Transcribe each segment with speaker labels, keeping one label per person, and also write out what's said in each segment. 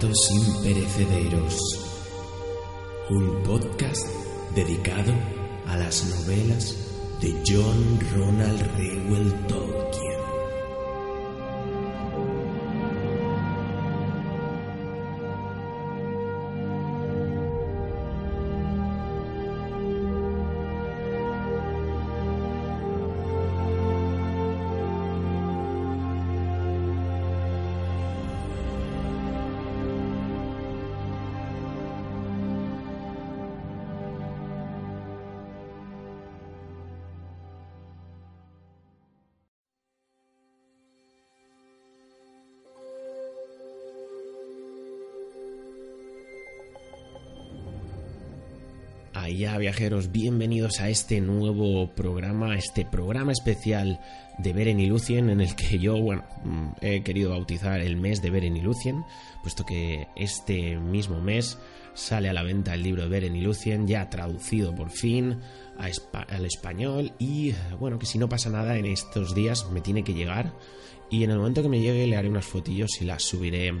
Speaker 1: Imperecederos. Un podcast dedicado a las novelas de John Ronald Reuel Tolkien.
Speaker 2: Viajeros, bienvenidos a este nuevo programa, este programa especial de Beren y Lucien, en el que yo, bueno, mm, he querido bautizar el mes de Beren y Lucien, puesto que este mismo mes sale a la venta el libro de Beren y Lucien, ya traducido por fin al español, y bueno, que si no pasa nada en estos días me tiene que llegar, y en el momento que me llegue le haré unas fotillos y las subiré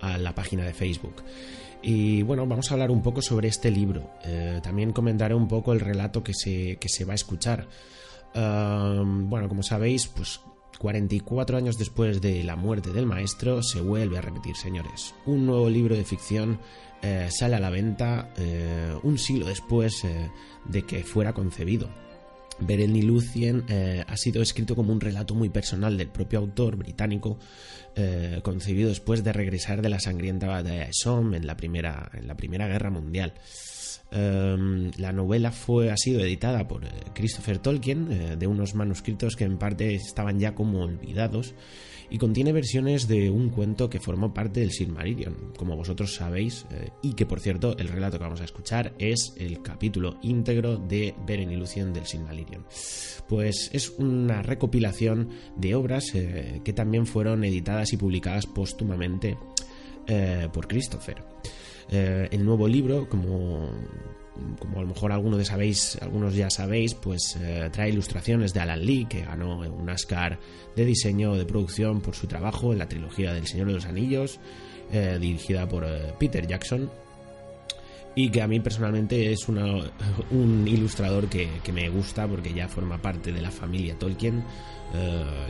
Speaker 2: a la página de Facebook. Y bueno, vamos a hablar un poco sobre este libro. Eh, también comentaré un poco el relato que se, que se va a escuchar. bueno, como sabéis, pues 44 años después de la muerte del maestro, se vuelve a repetir, señores. Un nuevo libro de ficción eh, sale a la venta eh, un siglo después de que fuera concebido. Beren y Lucien eh, ha sido escrito como un relato muy personal del propio autor británico, eh, concebido después de regresar de la sangrienta batalla de Somme en la Primera, en la primera Guerra Mundial. Em, la novela fue, ha sido editada por eh, Christopher Tolkien, de unos manuscritos que en parte estaban ya como olvidados y contiene versiones de un cuento que formó parte del Silmarillion, como vosotros sabéis, eh, y que por cierto el relato que vamos a escuchar es el capítulo íntegro de Beren y Lucien del Silmarillion. Pues es una recopilación de obras eh, que también fueron editadas y publicadas póstumamente eh, por Christopher. El nuevo libro, como como a lo mejor algunos, de sabéis, algunos ya sabéis, pues eh, trae ilustraciones de Alan Lee, que ganó un Oscar de diseño de producción por su trabajo en la trilogía del Señor de los Anillos, eh, dirigida por eh, Peter Jackson, y que a mí personalmente es un ilustrador que, me gusta porque ya forma parte de la familia Tolkien.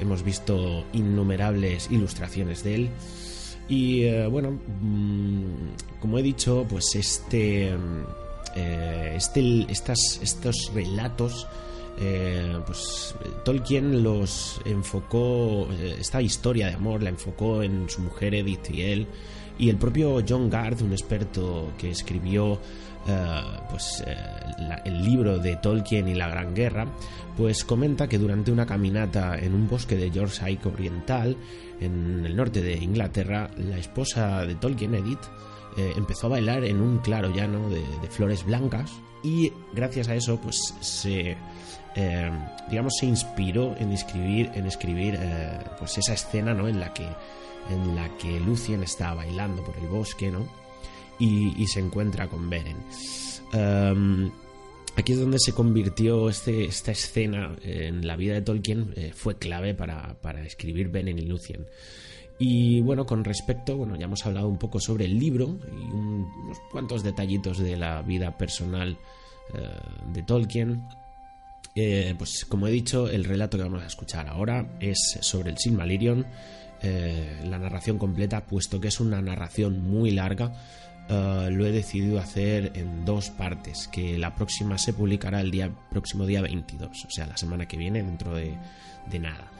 Speaker 2: hemos visto innumerables ilustraciones de él. Y bueno, mm, como he dicho, pues este eh, este, estas, estos relatos, eh, pues Tolkien los enfocó, eh, esta historia de amor la enfocó en su mujer Edith y él, y el propio John Gard, un experto que escribió pues, el libro de Tolkien y la Gran Guerra, pues comenta que durante una caminata en un bosque de Yorkshire Oriental, en el norte de Inglaterra, la esposa de Tolkien, Edith, eh, empezó a bailar en un claro llano de, flores blancas y gracias a eso pues se eh, digamos se inspiró en escribir en escribir eh, pues esa escena no en la que en la que Lucien está bailando por el bosque no y, se encuentra con Beren em, Aquí es donde se convirtió este, esta escena en la vida de Tolkien, fue clave para, para escribir Beren y Lucien. Y bueno, con respecto, bueno, ya hemos hablado un poco sobre el libro y unos cuantos detallitos de la vida personal eh, de Tolkien. Eh, pues como he dicho, el relato que vamos a escuchar ahora es sobre el Silmarillion, eh, la narración completa, puesto que es una narración muy larga, lo he decidido hacer en dos partes, que la próxima se publicará el día próximo día 22, o sea, la semana que viene, dentro de nada.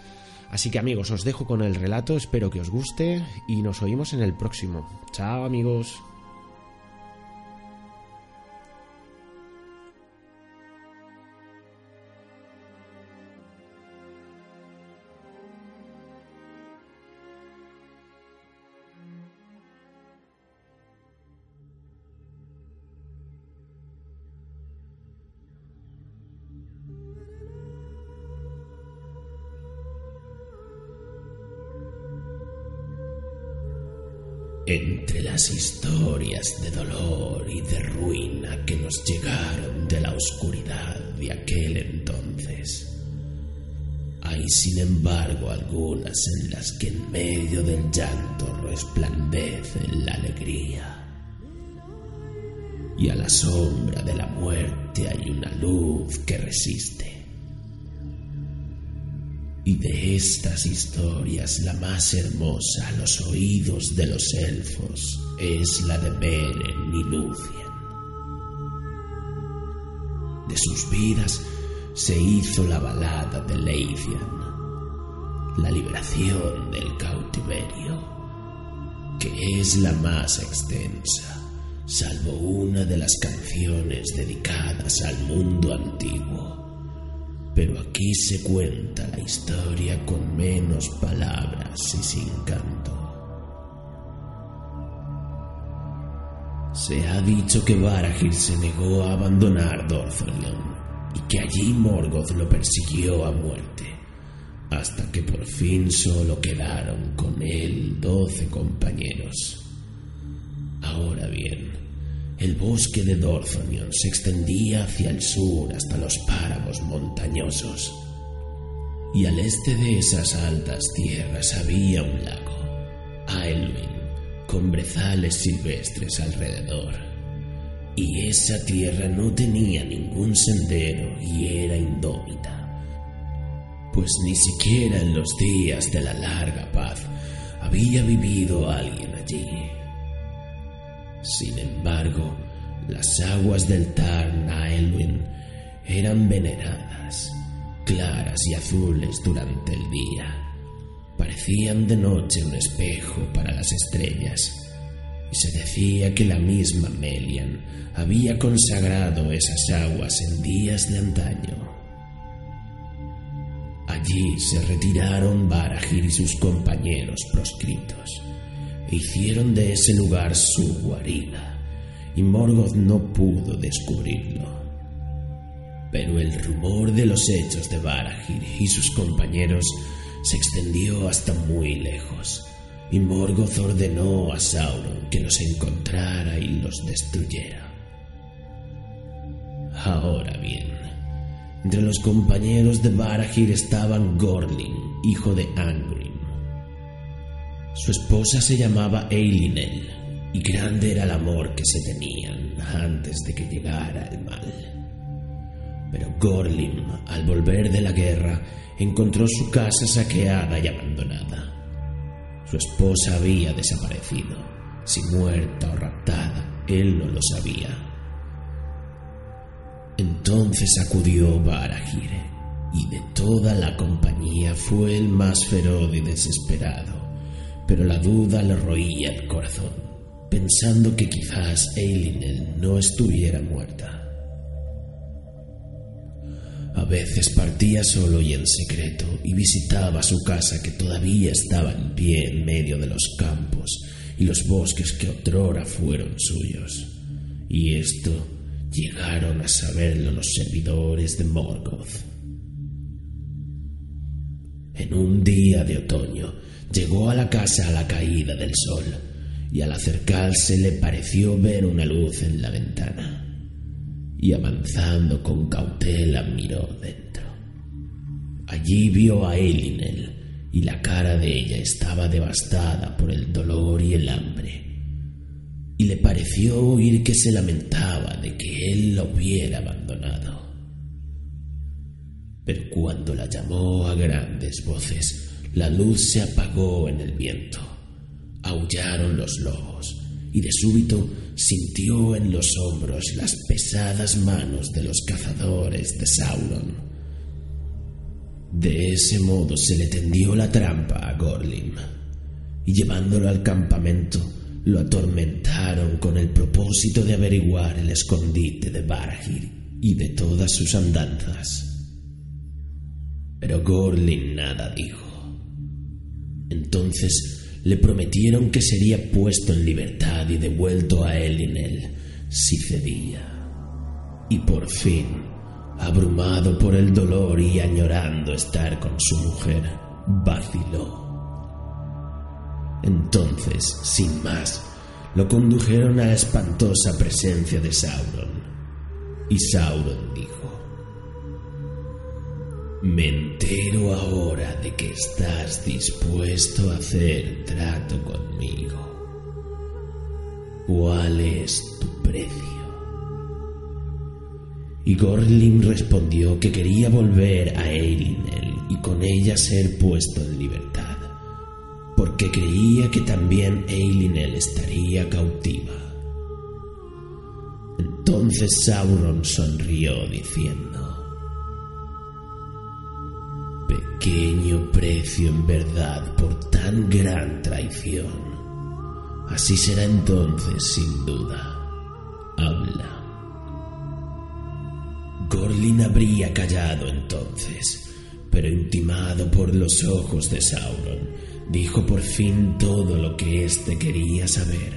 Speaker 2: Así que amigos, os dejo con el relato, espero que os guste y nos oímos en el próximo. Chao amigos.
Speaker 1: En las que en medio del llanto resplandece la alegría. Y a la sombra de la muerte hay una luz que resiste. Y de estas historias la más hermosa a los oídos de los elfos es la de Beren y Lucien. De sus vidas se hizo la balada de Leithian, la liberación del cautiverio, que es la más extensa, salvo una de las canciones dedicadas al mundo antiguo. Pero aquí se cuenta la historia con menos palabras y sin canto. Se ha dicho que Barahir se negó a abandonar Dorthonion y que allí Morgoth lo persiguió a muerte, hasta que por fin solo quedaron con él doce compañeros. Ahora bien, el bosque de Dorthonion se extendía hacia el sur hasta los páramos montañosos, y al este de esas altas tierras había un lago, Aelwyn, con brezales silvestres alrededor. Y esa tierra no tenía ningún sendero y era indómita, pues ni siquiera en los días de la larga paz había vivido alguien allí. Sin embargo, las aguas del Tarn Elwyn eran veneradas, claras y azules durante el día. Parecían de noche un espejo para las estrellas y se decía que la misma Melian había consagrado esas aguas en días de antaño. Allí se retiraron Barahir y sus compañeros proscritos e hicieron de ese lugar su guarida, y Morgoth no pudo descubrirlo. Pero el rumor de los hechos de Barahir y sus compañeros se extendió hasta muy lejos y Morgoth ordenó a Sauron que los encontrara y los destruyera. Ahora bien, entre los compañeros de Barahir estaban Gorlin, hijo de Angrim. Su esposa se llamaba Eilinel, y grande era el amor que se tenían antes de que llegara el mal. Pero Gorlin, al volver de la guerra, encontró su casa saqueada y abandonada. Su esposa había desaparecido, si muerta o raptada, él no lo sabía. Entonces acudió Barahire, y de toda la compañía fue el más feroz y desesperado, pero la duda le roía el corazón, pensando que quizás Eilinel no estuviera muerta. A veces partía solo y en secreto y visitaba su casa que todavía estaba en pie en medio de los campos y los bosques que otrora fueron suyos. Y esto llegaron a saberlo los servidores de Morgoth. En un día de otoño llegó a la casa a la caída del sol y al acercarse le pareció ver una luz en la ventana y avanzando con cautela miró dentro. Allí vio a Elinel y la cara de ella estaba devastada por el dolor y el hambre. Y le pareció oír que se lamentaba de que él la hubiera abandonado. Pero cuando la llamó a grandes voces, la luz se apagó en el viento. Aullaron los lobos y de súbito sintió en los hombros las pesadas manos de los cazadores de Sauron. De ese modo se le tendió la trampa a Gorlim, y llevándolo al campamento lo atormentaron con el propósito de averiguar el escondite de Barahir y de todas sus andanzas. Pero Gorlim nada dijo. Entonces le prometieron que sería puesto en libertad y devuelto a Elinel si cedía. Y por fin, abrumado por el dolor y añorando estar con su mujer, vaciló. Entonces, sin más, lo condujeron a la espantosa presencia de Sauron. Y Sauron dijo, Me entero ahora de que estás dispuesto a hacer trato conmigo. ¿Cuál es tu precio? Y Gorlin respondió que quería volver a Eilinel y con ella ser puesto en libertad, porque creía que también Eilinel estaría cautiva. Entonces Sauron sonrió diciendo, Pequeño precio en verdad por tan gran traición. Así será entonces, sin duda. Habla. Gorlin habría callado entonces, pero intimado por los ojos de Sauron, dijo por fin todo lo que éste quería saber.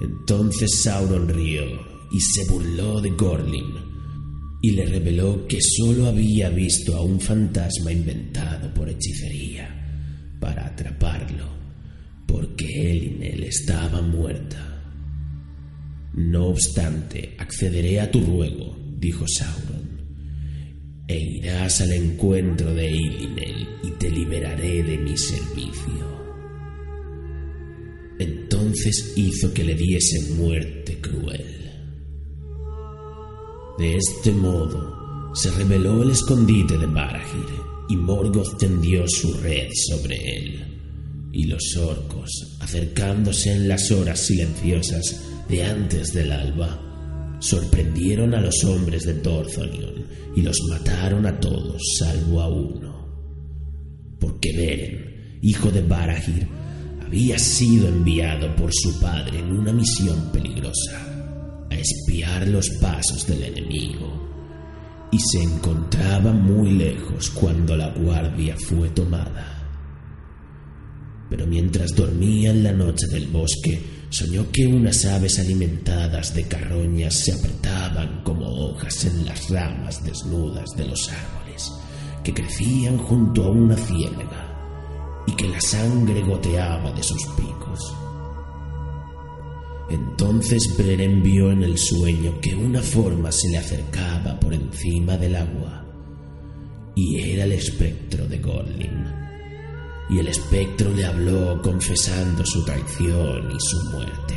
Speaker 1: Entonces Sauron rió y se burló de Gorlin y le reveló que sólo había visto a un fantasma inventado por hechicería para atraparlo, porque Elinel estaba muerta. No obstante, accederé a tu ruego, dijo Sauron, e irás al encuentro de Elinel y te liberaré de mi servicio. Entonces hizo que le diese muerte cruel. De este modo se reveló el escondite de Barahir y Morgoth tendió su red sobre él. Y los orcos, acercándose en las horas silenciosas de antes del alba, sorprendieron a los hombres de Torthonion y los mataron a todos salvo a uno. Porque Beren, hijo de Barahir, había sido enviado por su padre en una misión peligrosa a espiar los pasos del enemigo y se encontraba muy lejos cuando la guardia fue tomada. Pero mientras dormía en la noche del bosque, soñó que unas aves alimentadas de carroñas se apretaban como hojas en las ramas desnudas de los árboles que crecían junto a una ciénaga y que la sangre goteaba de sus picos. Entonces Beren vio en el sueño que una forma se le acercaba por encima del agua, y era el espectro de Gorlin. Y el espectro le habló confesando su traición y su muerte,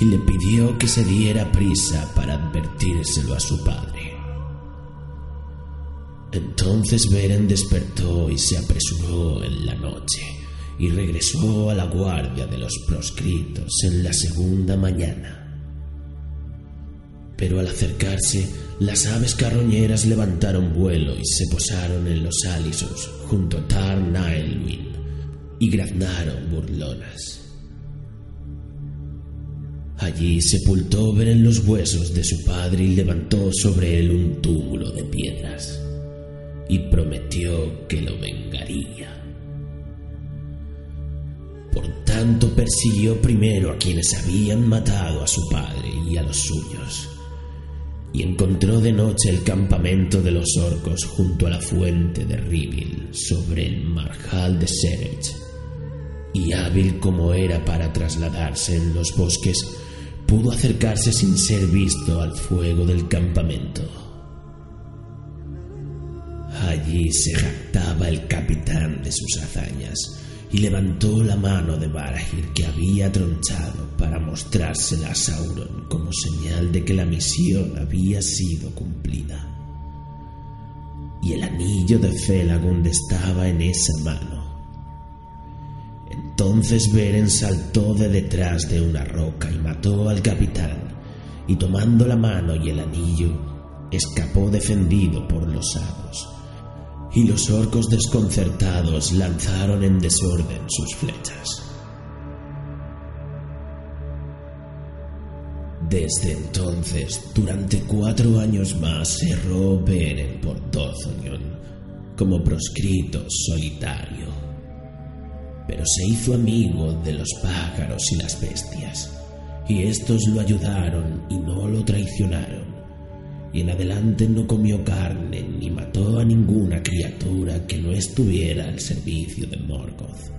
Speaker 1: y le pidió que se diera prisa para advertírselo a su padre. Entonces Beren despertó y se apresuró en la noche y regresó a la guardia de los proscritos en la segunda mañana. Pero al acercarse, las aves carroñeras levantaron vuelo y se posaron en los alisos junto a Tar Naelwyn y graznaron burlonas. Allí sepultó Beren los huesos de su padre y levantó sobre él un túmulo de piedras y prometió que lo vengaría. Por tanto, persiguió primero a quienes habían matado a su padre y a los suyos, y encontró de noche el campamento de los orcos junto a la fuente de Rivil, sobre el marjal de Serech. Y hábil como era para trasladarse en los bosques, pudo acercarse sin ser visto al fuego del campamento. Allí se jactaba el capitán de sus hazañas y levantó la mano de Barahir que había tronchado para mostrársela a Sauron como señal de que la misión había sido cumplida. Y el anillo de Felagund estaba en esa mano. Entonces Beren saltó de detrás de una roca y mató al capitán, y tomando la mano y el anillo, escapó defendido por los hados y los orcos desconcertados lanzaron en desorden sus flechas. Desde entonces, durante cuatro años más, erró Beren por Dozonion como proscrito solitario. Pero se hizo amigo de los pájaros y las bestias, y estos lo ayudaron y no lo traicionaron y en adelante no comió carne ni mató a ninguna criatura que no estuviera al servicio de Morgoth.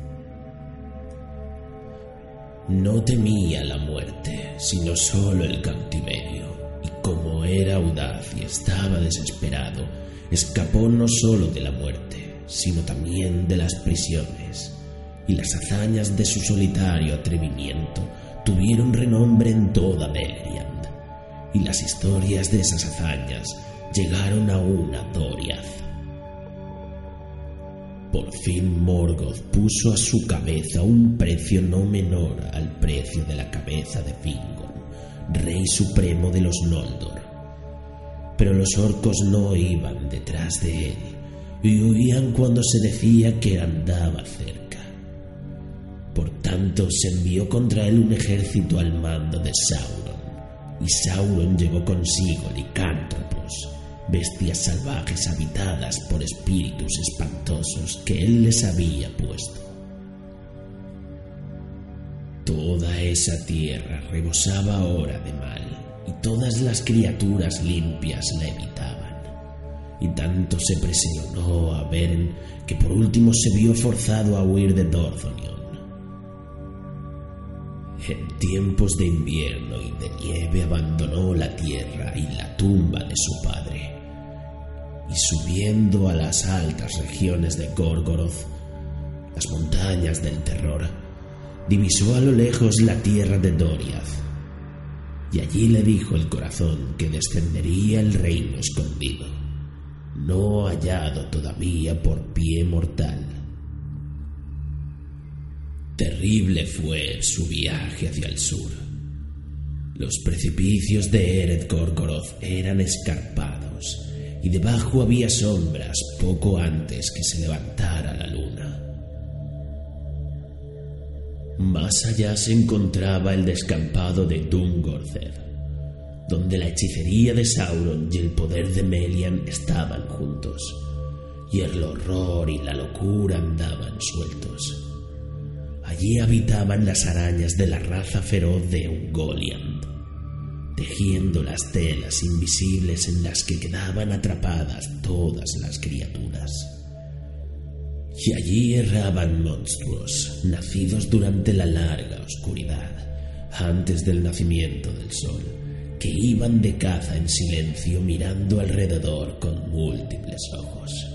Speaker 1: No temía la muerte, sino solo el cautiverio, y como era audaz y estaba desesperado, escapó no solo de la muerte, sino también de las prisiones, y las hazañas de su solitario atrevimiento tuvieron renombre en toda Beleriand, y las historias de esas hazañas llegaron a Doriath. Por fin Morgoth puso a su cabeza un precio no menor al precio de la cabeza de Fingon, rey supremo de los Noldor. Pero los orcos no iban detrás de él y huían cuando se decía que andaba cerca. Por tanto, se envió contra él un ejército al mando de Sauron, y Sauron llevó consigo licántropos, bestias salvajes habitadas por espíritus espantosos que él les había puesto. Toda esa tierra rebosaba ahora de mal, y todas las criaturas limpias la evitaban. Y tanto se presionó a Beren que por último se vio forzado a huir de Dorthonion. En tiempos de invierno y de nieve abandonó la tierra y la tumba de su padre y subiendo a las altas regiones de Gorgoroth, las montañas del terror, divisó a lo lejos la tierra de Doriath, y allí le dijo el corazón que descendería el reino escondido, no hallado todavía por pie mortal. Terrible fue su viaje hacia el sur. Los precipicios de Ered Gorgoroth eran escarpados y debajo había sombras poco antes que se levantara la luna. Más allá se encontraba el descampado de Dungorced, donde la hechicería de Sauron y el poder de Melian estaban juntos, y el horror y la locura andaban sueltos. Allí habitaban las arañas de la raza feroz de Ungoliant, tejiendo las telas invisibles en las que quedaban atrapadas todas las criaturas. Y allí erraban monstruos, nacidos durante la larga oscuridad, antes del nacimiento del sol, que iban de caza en silencio mirando alrededor con múltiples ojos.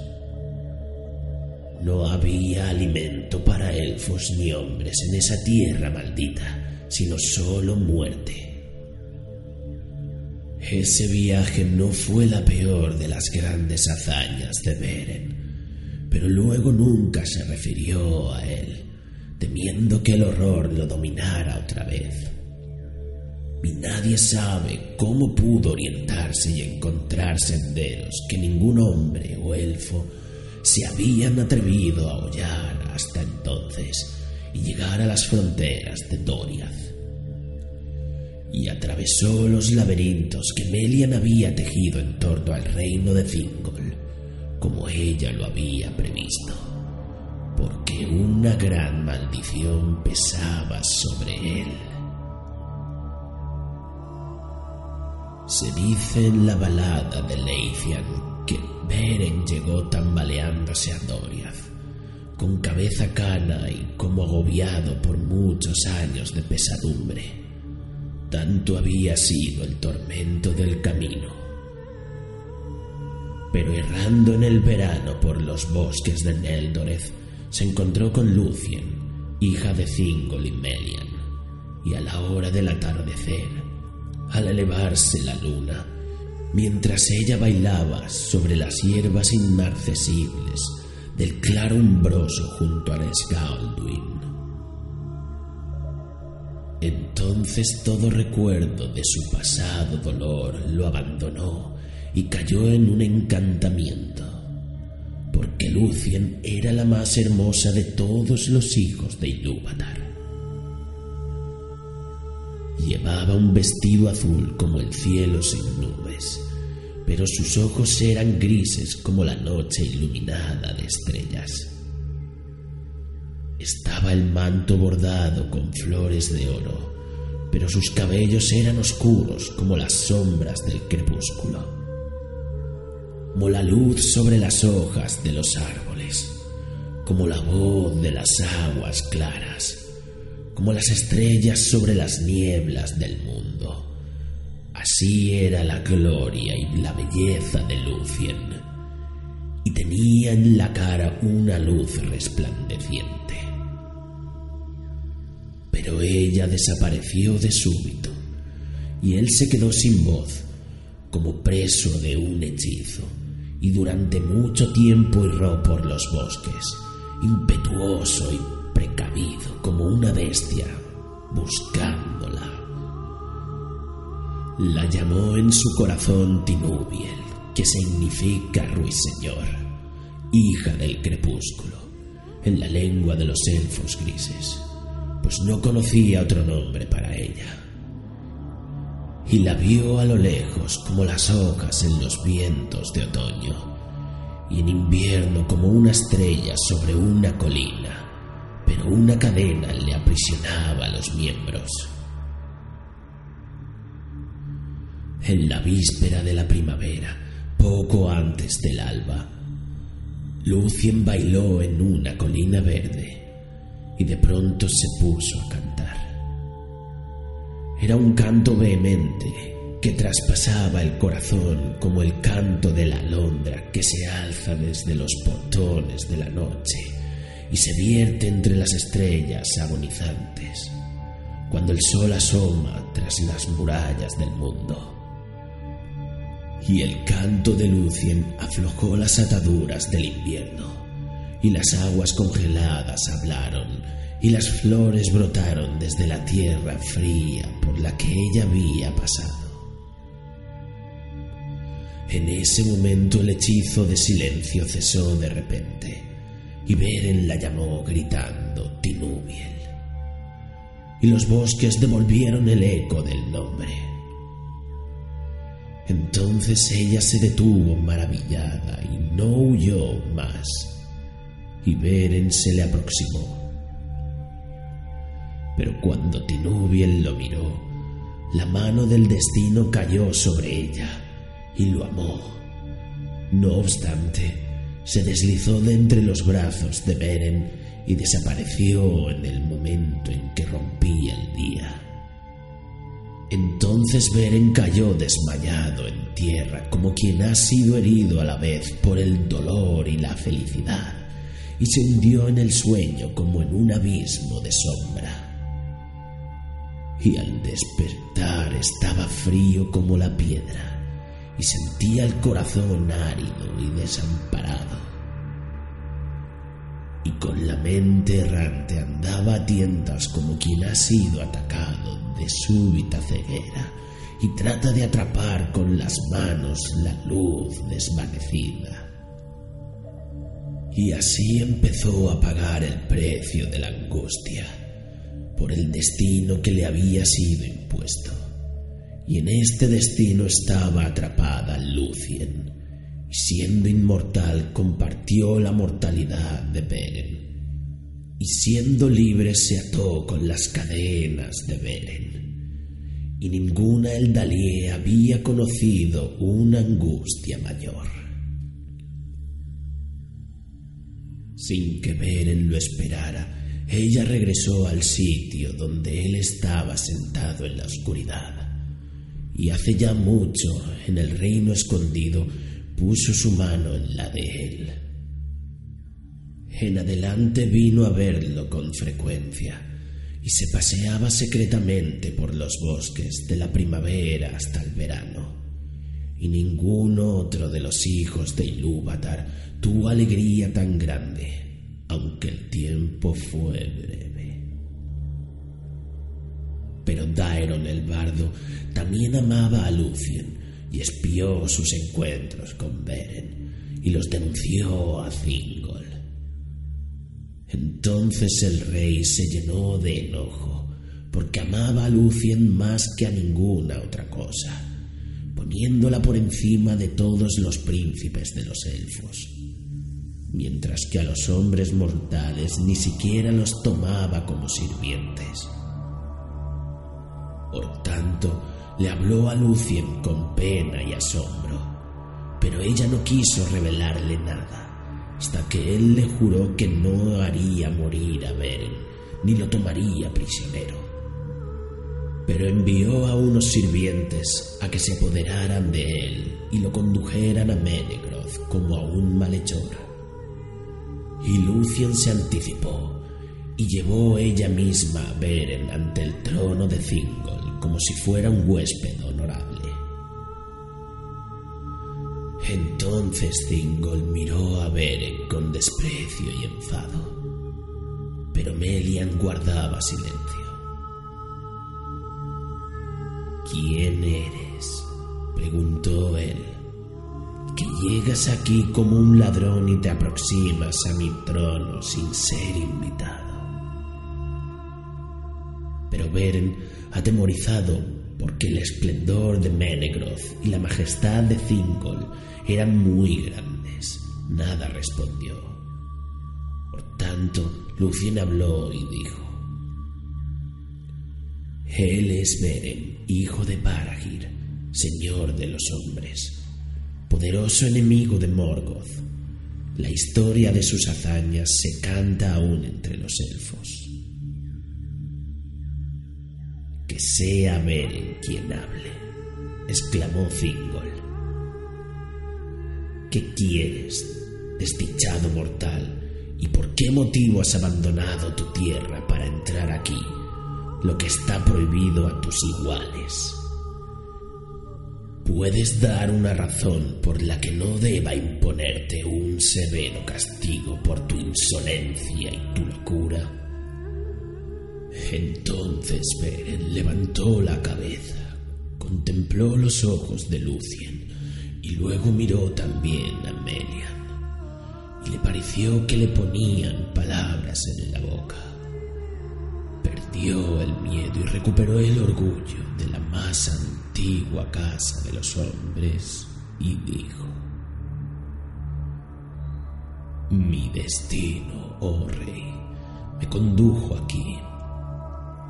Speaker 1: No había alimento para elfos ni hombres en esa tierra maldita, sino solo muerte ese viaje no fue la peor de las grandes hazañas de Beren, pero luego nunca se refirió a él, temiendo que el horror lo dominara otra vez. Y nadie sabe cómo pudo orientarse y encontrar senderos que ningún hombre o elfo se habían atrevido a hollar hasta entonces y llegar a las fronteras de Doriath y atravesó los laberintos que Melian había tejido en torno al reino de Thingol, como ella lo había previsto, porque una gran maldición pesaba sobre él. Se dice en la balada de Leithian que Beren llegó tambaleándose a Doriath, con cabeza cana y como agobiado por muchos años de pesadumbre tanto había sido el tormento del camino. Pero errando en el verano por los bosques de Neldoreth, se encontró con Lucien, hija de Thingol y Melian, y a la hora del atardecer, al elevarse la luna, mientras ella bailaba sobre las hierbas inmarcesibles del claro umbroso junto a Nesgaldwin, entonces todo recuerdo de su pasado dolor lo abandonó y cayó en un encantamiento, porque Lucien era la más hermosa de todos los hijos de Ilúvatar. Llevaba un vestido azul como el cielo sin nubes, pero sus ojos eran grises como la noche iluminada de estrellas. Estaba el manto bordado con flores de oro, pero sus cabellos eran oscuros como las sombras del crepúsculo, como la luz sobre las hojas de los árboles, como la voz de las aguas claras, como las estrellas sobre las nieblas del mundo. Así era la gloria y la belleza de Lucien, y tenía en la cara una luz resplandeciente. Pero ella desapareció de súbito, y él se quedó sin voz, como preso de un hechizo, y durante mucho tiempo erró por los bosques, impetuoso y precavido como una bestia, buscándola. La llamó en su corazón Tinubiel, que significa ruiseñor, hija del crepúsculo, en la lengua de los elfos grises, pues no conocía otro nombre para ella. Y la vio a lo lejos como las hojas en los vientos de otoño, y en invierno como una estrella sobre una colina, pero una cadena le aprisionaba los miembros. en la víspera de la primavera, poco antes del alba. Lucien bailó en una colina verde y de pronto se puso a cantar. Era un canto vehemente que traspasaba el corazón como el canto de la alondra que se alza desde los portones de la noche y se vierte entre las estrellas agonizantes, cuando el sol asoma tras las murallas del mundo y el canto de Lucien aflojó las ataduras del invierno, y las aguas congeladas hablaron, y las flores brotaron desde la tierra fría por la que ella había pasado. En ese momento el hechizo de silencio cesó de repente, y Beren la llamó gritando Tinubiel, y los bosques devolvieron el eco del nombre. Entonces ella se detuvo maravillada y no huyó más, y Beren se le aproximó. Pero cuando Tinubiel lo miró, la mano del destino cayó sobre ella y lo amó. No obstante, se deslizó de entre los brazos de Beren y desapareció en el momento en que rompía el día. Entonces Beren cayó desmayado en tierra como quien ha sido herido a la vez por el dolor y la felicidad, y se hundió en el sueño como en un abismo de sombra. Y al despertar estaba frío como la piedra, y sentía el corazón árido y desamparado. Y con la mente errante andaba a tientas como quien ha sido atacado de súbita ceguera y trata de atrapar con las manos la luz desvanecida. Y así empezó a pagar el precio de la angustia por el destino que le había sido impuesto. Y en este destino estaba atrapada Lucien, y siendo inmortal compartió la mortalidad de Beren y siendo libre se ató con las cadenas de Beren. Y ninguna Eldalie había conocido una angustia mayor. Sin que Beren lo esperara, ella regresó al sitio donde él estaba sentado en la oscuridad. Y hace ya mucho, en el reino escondido, puso su mano en la de él en adelante vino a verlo con frecuencia y se paseaba secretamente por los bosques de la primavera hasta el verano. Y ningún otro de los hijos de Ilúvatar tuvo alegría tan grande, aunque el tiempo fue breve. Pero Daeron el bardo también amaba a Lucien y espió sus encuentros con Beren y los denunció a Thingol. Entonces el rey se llenó de enojo, porque amaba a Lucien más que a ninguna otra cosa, poniéndola por encima de todos los príncipes de los elfos, mientras que a los hombres mortales ni siquiera los tomaba como sirvientes. Por tanto, le habló a Lucien con pena y asombro, pero ella no quiso revelarle nada hasta que él le juró que no haría morir a Beren, ni lo tomaría prisionero. pero envió a unos sirvientes a que se apoderaran de él y lo condujeran a Menegroth como a un malhechor. Y Lucien se anticipó y llevó ella misma a Beren ante el trono de Thingol como si fuera un huésped honorable. Entonces Thingol miró a Beren con desprecio y enfado, pero Melian guardaba silencio. ¿Quién eres? preguntó él. Que llegas aquí como un ladrón y te aproximas a mi trono sin ser invitado. Pero Beren, atemorizado porque el esplendor de Menegroth y la majestad de Thingol eran muy grandes, nada respondió. Por tanto, Lucien habló y dijo: él es Beren, hijo de Barahir, señor de los hombres, poderoso enemigo de Morgoth. La historia de sus hazañas se canta aún entre los elfos. Que sea Beren quien hable, exclamó Thingol. ¿Qué quieres, desdichado mortal? ¿Y por qué motivo has abandonado tu tierra para entrar aquí? lo que está prohibido a tus iguales. Puedes dar una razón por la que no deba imponerte un severo castigo por tu insolencia y tu locura. Entonces Beren levantó la cabeza, contempló los ojos de Lucien y luego miró también a Melian. Y le pareció que le ponían palabras en la boca perdió el miedo y recuperó el orgullo de la más antigua casa de los hombres y dijo, Mi destino, oh rey, me condujo aquí,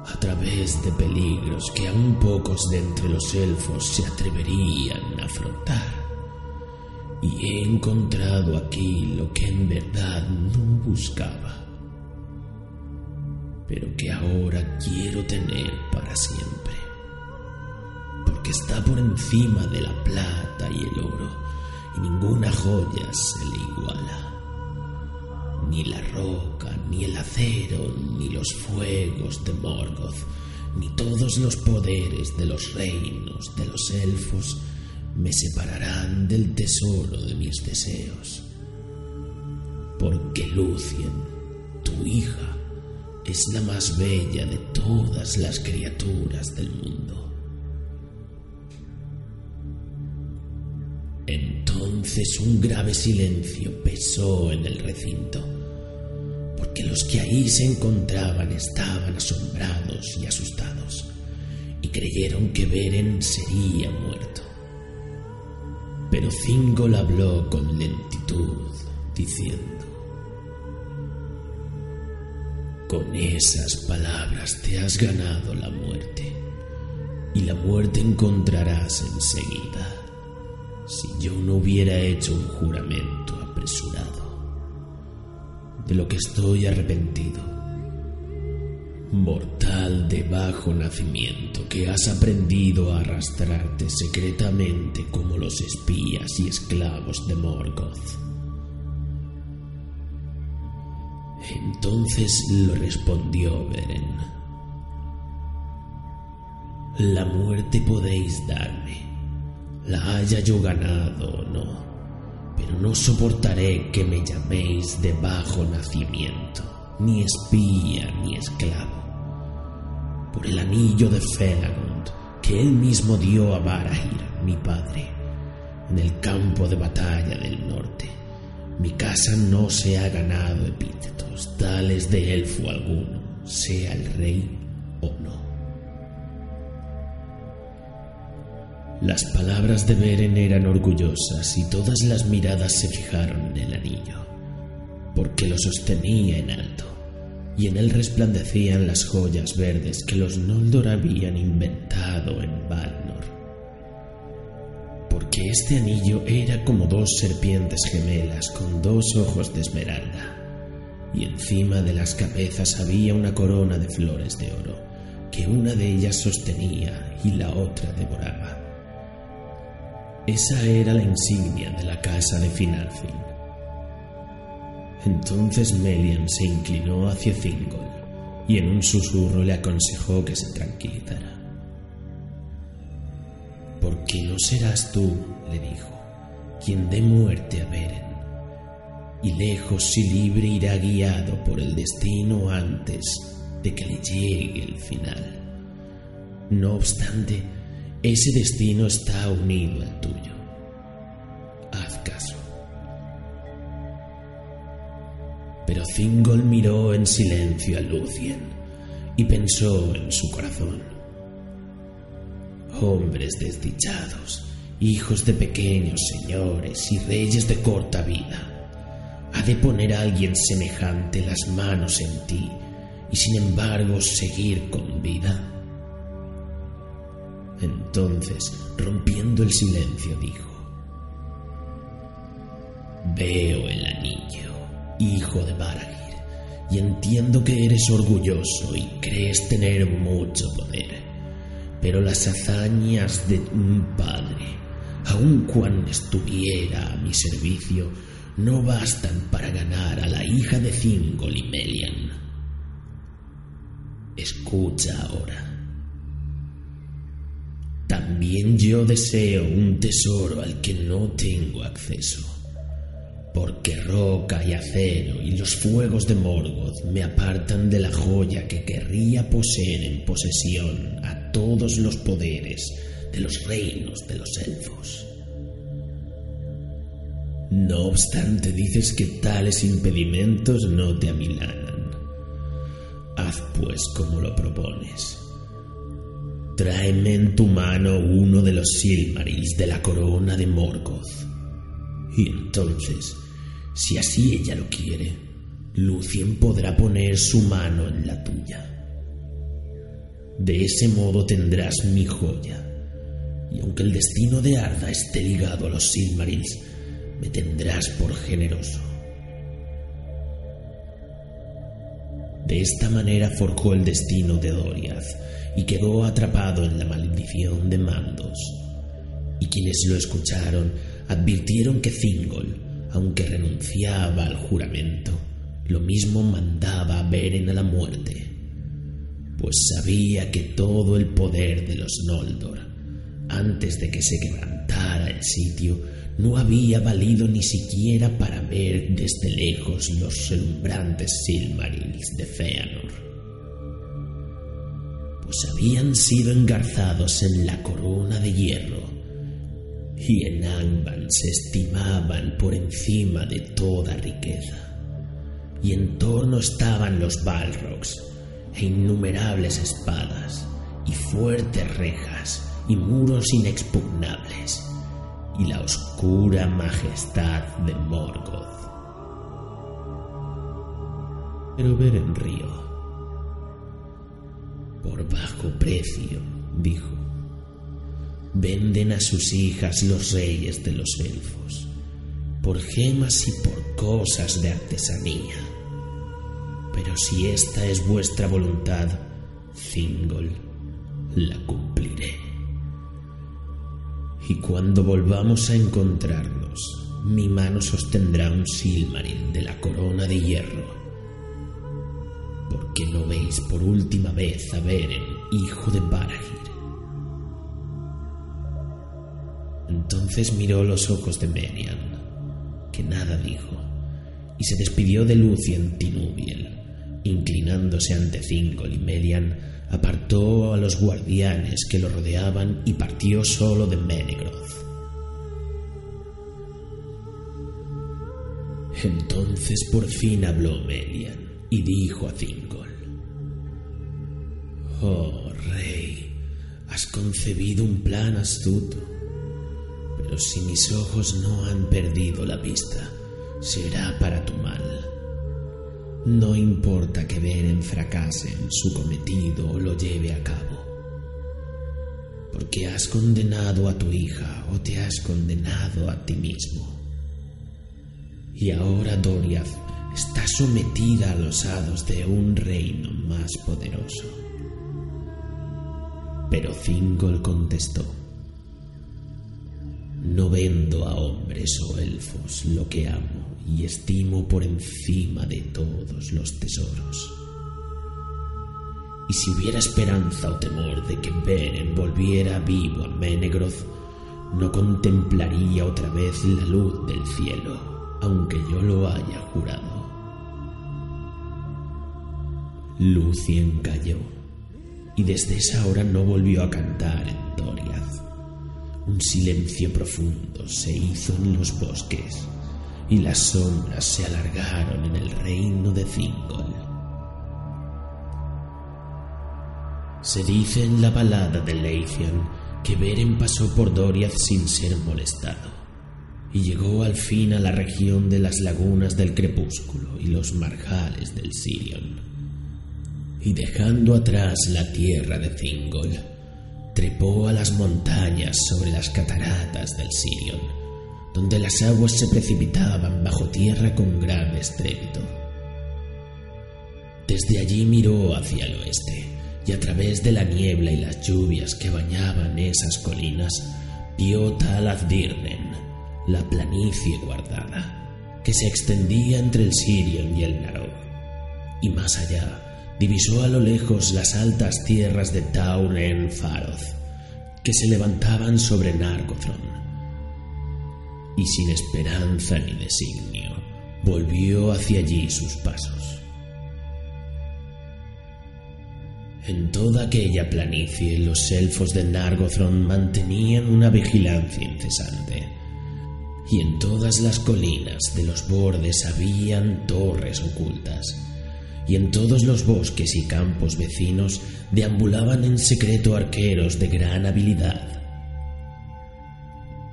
Speaker 1: a través de peligros que aún pocos de entre los elfos se atreverían a afrontar. Y he encontrado aquí lo que en verdad no buscaba pero que ahora quiero tener para siempre. Porque está por encima de la plata y el oro, y ninguna joya se le iguala. Ni la roca, ni el acero, ni los fuegos de Morgoth, ni todos los poderes de los reinos de los elfos me separarán del tesoro de mis deseos. Porque Lucien, tu hija, es la más bella de todas las criaturas del mundo. Entonces un grave silencio pesó en el recinto, porque los que ahí se encontraban estaban asombrados y asustados, y creyeron que Beren sería muerto. Pero Thingol habló con lentitud, diciendo, Con esas palabras te has ganado la muerte, y la muerte encontrarás enseguida, si yo no hubiera hecho un juramento de lo que estoy arrepentido. Mortal de bajo nacimiento que has aprendido a arrastrarte secretamente como los espías y esclavos de Morgoth Entonces lo respondió Beren. La muerte podéis darme, la haya yo ganado o no, pero no soportaré que me llaméis de bajo nacimiento, ni espía ni esclavo. Por el anillo de Felagund que él mismo dio a Barahir, mi padre, en el campo de batalla del norte mi casa no se ha ganado epítetos tales de elfo alguno, sea el rey o no. Las palabras de Beren eran orgullosas y todas las miradas se fijaron en el anillo, porque lo sostenía en alto, y en él resplandecían las joyas verdes que los Noldor habían inventado en Valnor porque este anillo era como dos serpientes gemelas con dos ojos de esmeralda, y encima de las cabezas había una corona de flores de oro, que una de ellas sostenía y la otra devoraba. Esa era la insignia de la casa de Finalfin. Entonces Melian se inclinó hacia Thingol y en un susurro le aconsejó que se tranquilizara. Porque no serás tú, le dijo, quien dé muerte a Beren, y lejos y libre irá guiado por el destino antes de que le llegue el final. No obstante, ese destino está unido al tuyo. Haz caso. Pero Thingol miró en silencio a Lucien y pensó en su corazón. Hombres desdichados, hijos de pequeños señores y reyes de corta vida. ¿Ha de poner a alguien semejante las manos en ti y sin embargo seguir con vida? Entonces, rompiendo el silencio, dijo, Veo el anillo, hijo de Baragir, y entiendo que eres orgulloso y crees tener mucho poder, pero las hazañas de un padre, aun cuando estuviera a mi servicio, no bastan para ganar a la hija de Thingol y Melian. Escucha ahora. También yo deseo un tesoro al que no tengo acceso, porque roca y acero y los fuegos de Morgoth me apartan de la joya que querría poseer en posesión a todos los poderes de los reinos de los elfos. No obstante, dices que tales impedimentos no te amilanan. Haz pues como lo propones Tráeme en tu mano uno de los Silmarils de la corona de Morgoth. Y entonces, si así ella lo quiere, Lucien podrá poner su mano en la tuya. De ese modo tendrás mi joya. Y aunque el destino de Arda esté ligado a los Silmarils, me tendrás por generoso. De esta manera forjó el destino de Doriath y quedó atrapado en la maldición de Mandos. Y quienes lo escucharon advirtieron que Thingol, aunque renunciaba al juramento, lo mismo mandaba a Beren a la muerte, pues sabía que todo el poder de los Noldor, antes de que se quebrantara el sitio, no había valido ni siquiera para ver desde lejos los relumbrantes Silmarils de Feanor pues habían sido engarzados en la corona de hierro y en Angband se estimaban por encima de toda riqueza. Y en torno estaban los Balrogs e innumerables espadas y fuertes rejas y muros inexpugnables y la oscura majestad de Morgoth. Pero Beren río por bajo precio, dijo. Venden a sus hijas los reyes de los elfos, por gemas y por cosas de artesanía. Pero si esta es vuestra voluntad, Thingol, la cumpliré. Y cuando volvamos a encontrarnos, mi mano sostendrá un silmaril de la corona de hierro porque no veis por última vez a Beren, hijo de Barahir. Entonces miró los ojos de Merian, que nada dijo, y se despidió de Lucien Tinubiel. Inclinándose ante Thingol y Merian, apartó a los guardianes que lo rodeaban y partió solo de Menegroth. Entonces por fin habló Melian y dijo a Thingol, Oh rey, has concebido un plan astuto, pero si mis ojos no han perdido la vista, será para tu mal. No importa que Beren fracase en su cometido o lo lleve a cabo, porque has condenado a tu hija o te has condenado a ti mismo. Y ahora Doriath está sometida a los hados de un reino más poderoso. Pero Thingol contestó, no vendo a hombres o elfos lo que amo y estimo por encima de todos los tesoros. Y si hubiera esperanza o temor de que Beren volviera vivo a Menegroth, no contemplaría otra vez la luz del cielo, aunque yo lo haya jurado. Lucien cayó, y desde esa hora no volvió a cantar en Doriath. Un silencio profundo se hizo en los bosques, y las sombras se alargaron en el reino de Thingol. Se dice en la balada de Leithian que Beren pasó por Doriath sin ser molestado y llegó al fin a la región de las lagunas del crepúsculo y los marjales del Sirion. Y dejando atrás la tierra de Thingol, trepó a las montañas sobre las cataratas del Sirion, donde las aguas se precipitaban bajo tierra con gran estrépito. Desde allí miró hacia el oeste y a través de la niebla y las lluvias que bañaban esas colinas, vio Dirnen, la planicie guardada, que se extendía entre el Sirion y el Narog. Y más allá, divisó a lo lejos las altas tierras de Taun en que se levantaban sobre Nargothrond. Y sin esperanza ni designio, volvió hacia allí sus pasos. En toda aquella planicie los elfos de Nargothrond mantenían una vigilancia incesante. Y en todas las colinas de los bordes habían torres ocultas. Y en todos los bosques y campos vecinos deambulaban en secreto arqueros de gran habilidad.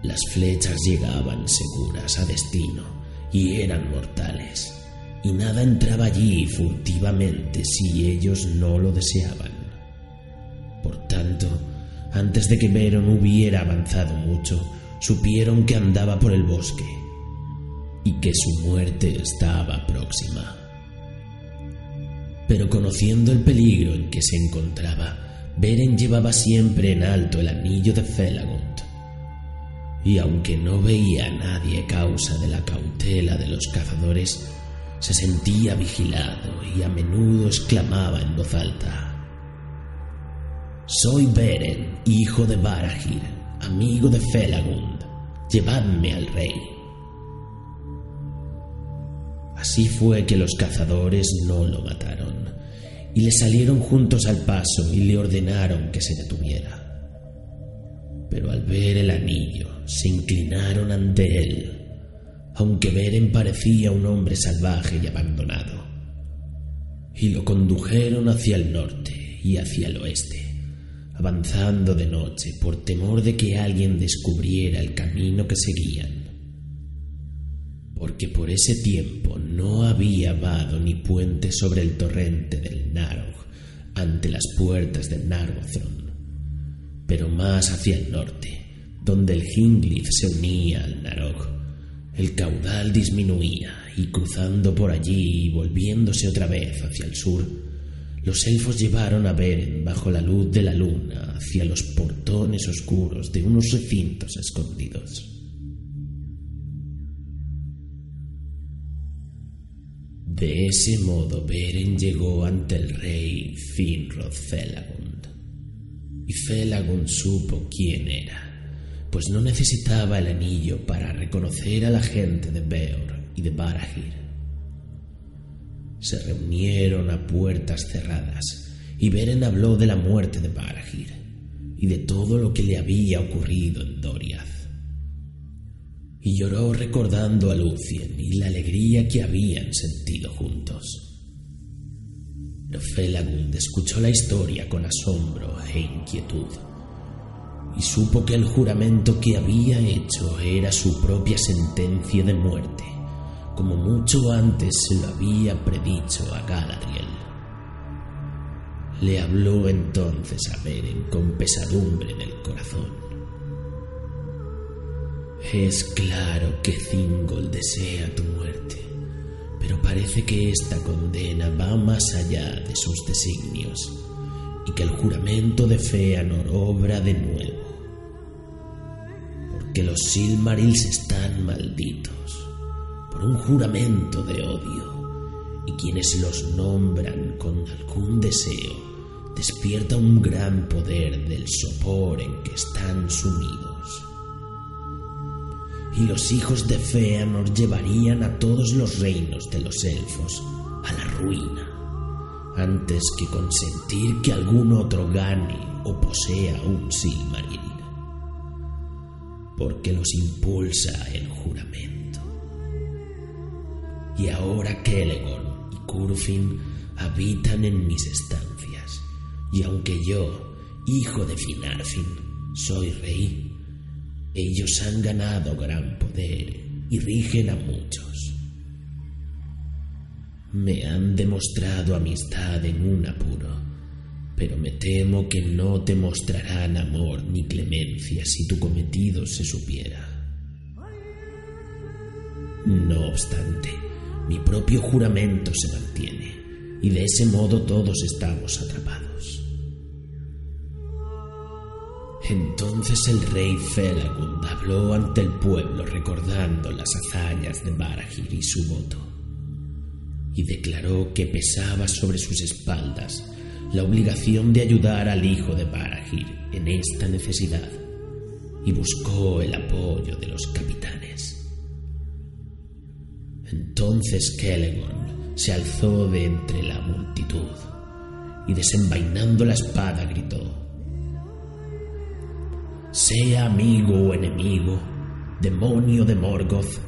Speaker 1: Las flechas llegaban seguras a destino y eran mortales y nada entraba allí furtivamente si ellos no lo deseaban. Por tanto, antes de que Veron hubiera avanzado mucho, supieron que andaba por el bosque y que su muerte estaba próxima. Pero conociendo el peligro en que se encontraba, Beren llevaba siempre en alto el anillo de Felagund. Y aunque no veía a nadie causa de la cautela de los cazadores, se sentía vigilado y a menudo exclamaba en voz alta, Soy Beren, hijo de Barahir, amigo de Felagund, llevadme al rey. Así fue que los cazadores no lo mataron, y le salieron juntos al paso y le ordenaron que se detuviera. Pero al ver el anillo, se inclinaron ante él aunque Beren parecía un hombre salvaje y abandonado. Y lo condujeron hacia el norte y hacia el oeste, avanzando de noche por temor de que alguien descubriera el camino que seguían. Porque por ese tiempo no había vado ni puente sobre el torrente del Narog ante las puertas de Nargothrond, pero más hacia el norte, donde el Hinglith se unía al Narog el caudal disminuía y cruzando por allí y volviéndose otra vez hacia el sur, los elfos llevaron a Beren bajo la luz de la luna hacia los portones oscuros de unos recintos escondidos. De ese modo Beren llegó ante el rey Finrod y Felagund supo quién era pues no necesitaba el anillo para reconocer a la gente de Beor y de Barahir. Se reunieron a puertas cerradas y Beren habló de la muerte de Barahir y de todo lo que le había ocurrido en Doriath. Y lloró recordando a Lucien y la alegría que habían sentido juntos. Felagund escuchó la historia con asombro e inquietud y supo que el juramento que había hecho era su propia sentencia de muerte, como mucho antes se lo había predicho a Galadriel. Le habló entonces a Beren con pesadumbre en el corazón. Es claro que Thingol desea tu muerte, pero parece que esta condena va más allá de sus designios y que el juramento de Feanor obra de nuevo. Porque los Silmarils están malditos por un juramento de odio y quienes los nombran con algún deseo despierta un gran poder del sopor en que están sumidos. Y los hijos de Feanor llevarían a todos los reinos de los elfos a la ruina, antes que consentir que algún otro gane o posea un Silmaril, porque los impulsa el juramento. Y ahora Kelegorn y Curfin habitan en mis estancias y aunque yo, hijo de Finarfin, soy rey, ellos han ganado gran poder y rigen a muchos. Me han demostrado amistad en un apuro, pero me temo que no te mostrarán amor ni clemencia si tu cometido se supiera. No obstante, mi propio juramento se mantiene, y de ese modo todos estamos atrapados. Entonces el rey Felagund habló ante el pueblo recordando las hazañas de Barahir y su voto, y declaró que pesaba sobre sus espaldas la obligación de ayudar al hijo de Barahir en esta necesidad, y buscó el apoyo de los capitanes. Entonces Celeborn se alzó de entre la multitud y desenvainando la espada gritó, sea amigo o enemigo, demonio de Morgoth,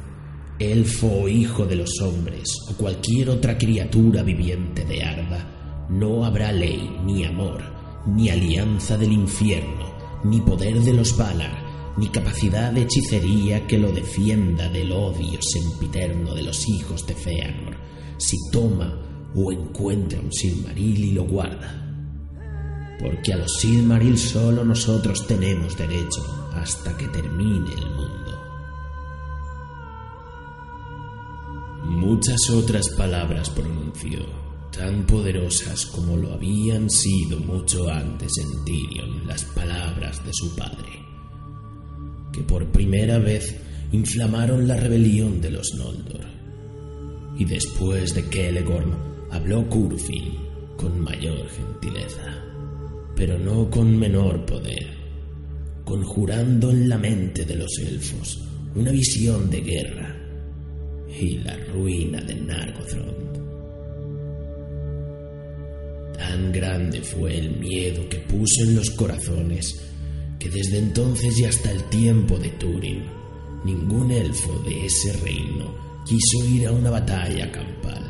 Speaker 1: elfo o hijo de los hombres, o cualquier otra criatura viviente de Arda, no habrá ley, ni amor, ni alianza del infierno, ni poder de los Valar, ni capacidad de hechicería que lo defienda del odio sempiterno de los hijos de Feanor, si toma o encuentra un Silmaril y lo guarda porque a los Silmaril solo nosotros tenemos derecho hasta que termine el mundo. Muchas otras palabras pronunció, tan poderosas como lo habían sido mucho antes en Tyrion las palabras de su padre, que por primera vez inflamaron la rebelión de los Noldor. Y después de Kelegorn habló Curfin con mayor gentileza pero no con menor poder, conjurando en la mente de los elfos una visión de guerra y la ruina de Nargothrond. Tan grande fue el miedo que puso en los corazones que desde entonces y hasta el tiempo de Turin, ningún elfo de ese reino quiso ir a una batalla campal,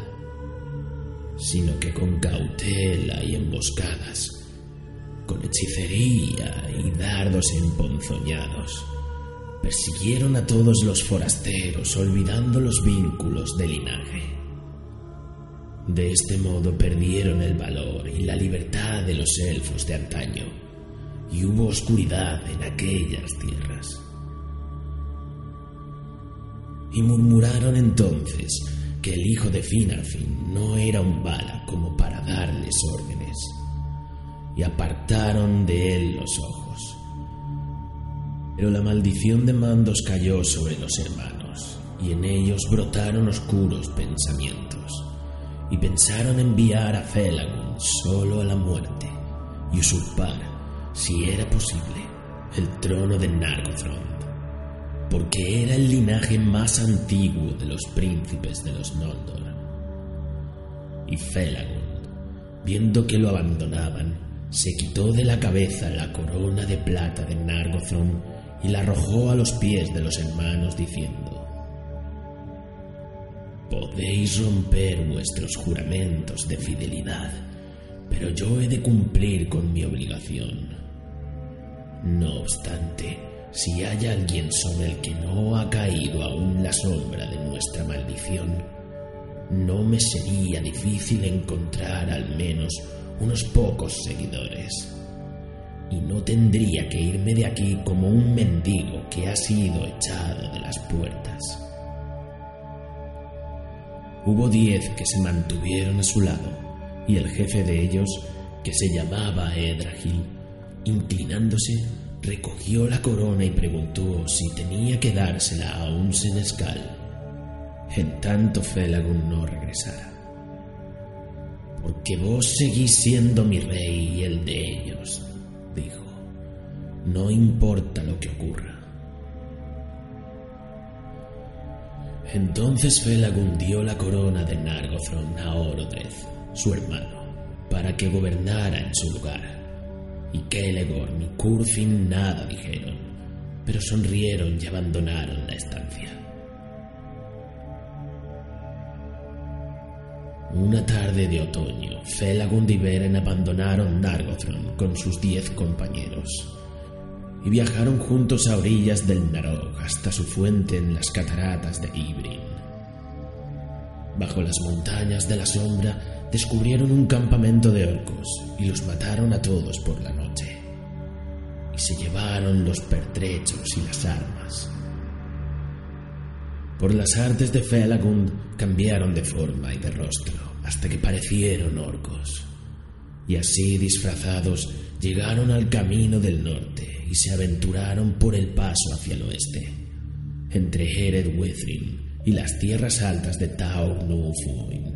Speaker 1: sino que con cautela y emboscadas con hechicería y dardos emponzoñados. Persiguieron a todos los forasteros, olvidando los vínculos de linaje. De este modo perdieron el valor y la libertad de los elfos de antaño, y hubo oscuridad en aquellas tierras. Y murmuraron entonces que el hijo de Finarfin no era un bala como para darles órdenes y apartaron de él los ojos. Pero la maldición de mandos cayó sobre los hermanos, y en ellos brotaron oscuros pensamientos, y pensaron enviar a Felagund solo a la muerte y usurpar, si era posible, el trono de Nargothrond, porque era el linaje más antiguo de los príncipes de los Noldor. Y Felagund, viendo que lo abandonaban, se quitó de la cabeza la corona de plata de Nargothrond y la arrojó a los pies de los hermanos diciendo, Podéis romper vuestros juramentos de fidelidad, pero yo he de cumplir con mi obligación. No obstante, si hay alguien sobre el que no ha caído aún la sombra de nuestra maldición, no me sería difícil encontrar al menos unos pocos seguidores. Y no tendría que irme de aquí como un mendigo que ha sido echado de las puertas. Hubo diez que se mantuvieron a su lado, y el jefe de ellos que se llamaba Edragil, inclinándose, recogió la corona y preguntó si tenía que dársela a un senescal. En tanto Felagund no regresara. Porque vos seguís siendo mi rey y el de ellos, dijo. No importa lo que ocurra. Entonces Felagund dio la corona de Nargothrond a Orodreth, su hermano, para que gobernara en su lugar. Y Kelegor ni Curfin nada dijeron, pero sonrieron y abandonaron la estancia. Una tarde de otoño, Felagund y Beren abandonaron Nargothrond con sus diez compañeros y viajaron juntos a orillas del Narog hasta su fuente en las cataratas de Ibrin. Bajo las montañas de la sombra descubrieron un campamento de orcos y los mataron a todos por la noche. Y se llevaron los pertrechos y las armas. Por las artes de Felagund cambiaron de forma y de rostro hasta que parecieron orcos. Y así disfrazados llegaron al camino del norte y se aventuraron por el paso hacia el oeste, entre Ered Withrin y las tierras altas de Taur Nufuin.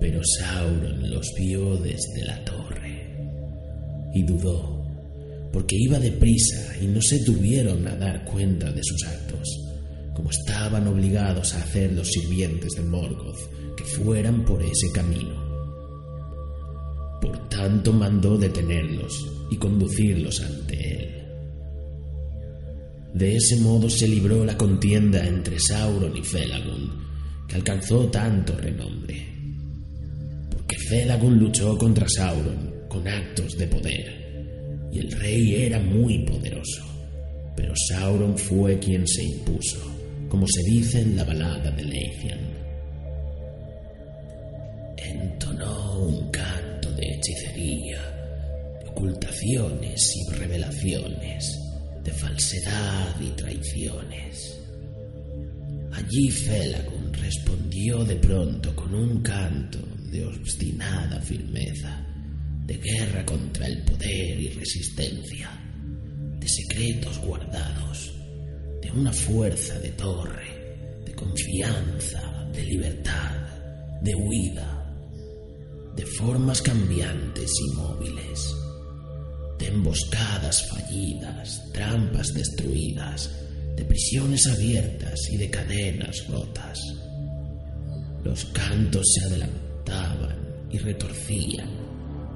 Speaker 1: Pero Sauron los vio desde la torre y dudó, porque iba deprisa y no se tuvieron a dar cuenta de sus actos, como estaban obligados a hacer los sirvientes de Morgoth que fueran por ese camino. Por tanto mandó detenerlos y conducirlos ante él. De ese modo se libró la contienda entre Sauron y Felagund, que alcanzó tanto renombre. Porque Felagund luchó contra Sauron con actos de poder, y el rey era muy poderoso, pero Sauron fue quien se impuso, como se dice en la balada de Leithian. Entonó un canto de hechicería, de ocultaciones y revelaciones de falsedad y traiciones. Allí Felagund respondió de pronto con un canto de obstinada firmeza, de guerra contra el poder y resistencia, de secretos guardados, de una fuerza de torre, de confianza, de libertad, de huida, de formas cambiantes y móviles de emboscadas fallidas, trampas destruidas, de prisiones abiertas y de cadenas rotas. Los cantos se adelantaban y retorcían,